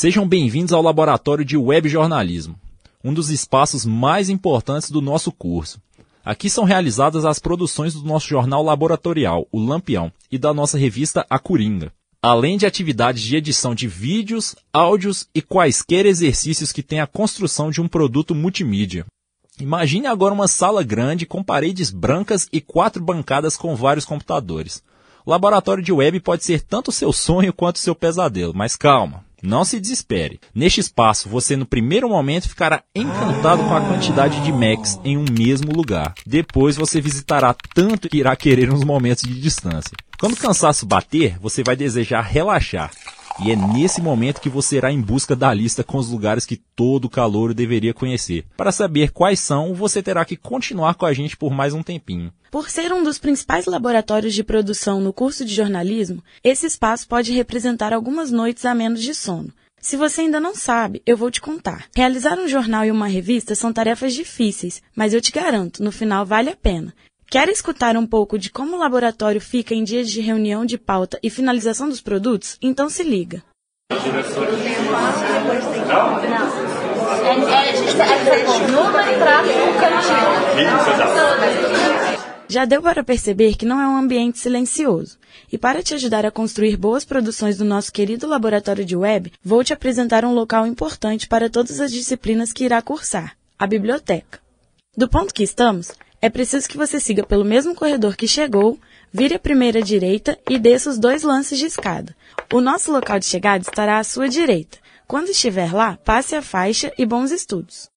Sejam bem-vindos ao Laboratório de Web Jornalismo, um dos espaços mais importantes do nosso curso. Aqui são realizadas as produções do nosso jornal laboratorial, o Lampião, e da nossa revista A Coringa, além de atividades de edição de vídeos, áudios e quaisquer exercícios que tenham a construção de um produto multimídia. Imagine agora uma sala grande com paredes brancas e quatro bancadas com vários computadores. O laboratório de web pode ser tanto seu sonho quanto seu pesadelo, mas calma, não se desespere. Neste espaço, você no primeiro momento ficará encantado com a quantidade de Macs em um mesmo lugar. Depois você visitará tanto que irá querer uns momentos de distância. Quando o cansaço bater, você vai desejar relaxar. E é nesse momento que você irá em busca da lista com os lugares que todo calouro deveria conhecer. Para saber quais são, você terá que continuar com a gente por mais um tempinho. Por ser um dos principais laboratórios de produção no curso de jornalismo, esse espaço pode representar algumas noites a menos de sono. Se você ainda não sabe, eu vou te contar. Realizar um jornal e uma revista são tarefas difíceis, mas eu te garanto, no final vale a pena. Quer escutar um pouco de como o laboratório fica em dias de reunião de pauta e finalização dos produtos? Então se liga. Já deu para perceber que não é um ambiente silencioso. E para te ajudar a construir boas produções do nosso querido laboratório de web, vou te apresentar um local importante para todas as disciplinas que irá cursar, a biblioteca. Do ponto que estamos, é preciso que você siga pelo mesmo corredor que chegou, vire a primeira direita e desça os dois lances de escada. O nosso local de chegada estará à sua direita. Quando estiver lá, passe a faixa e bons estudos.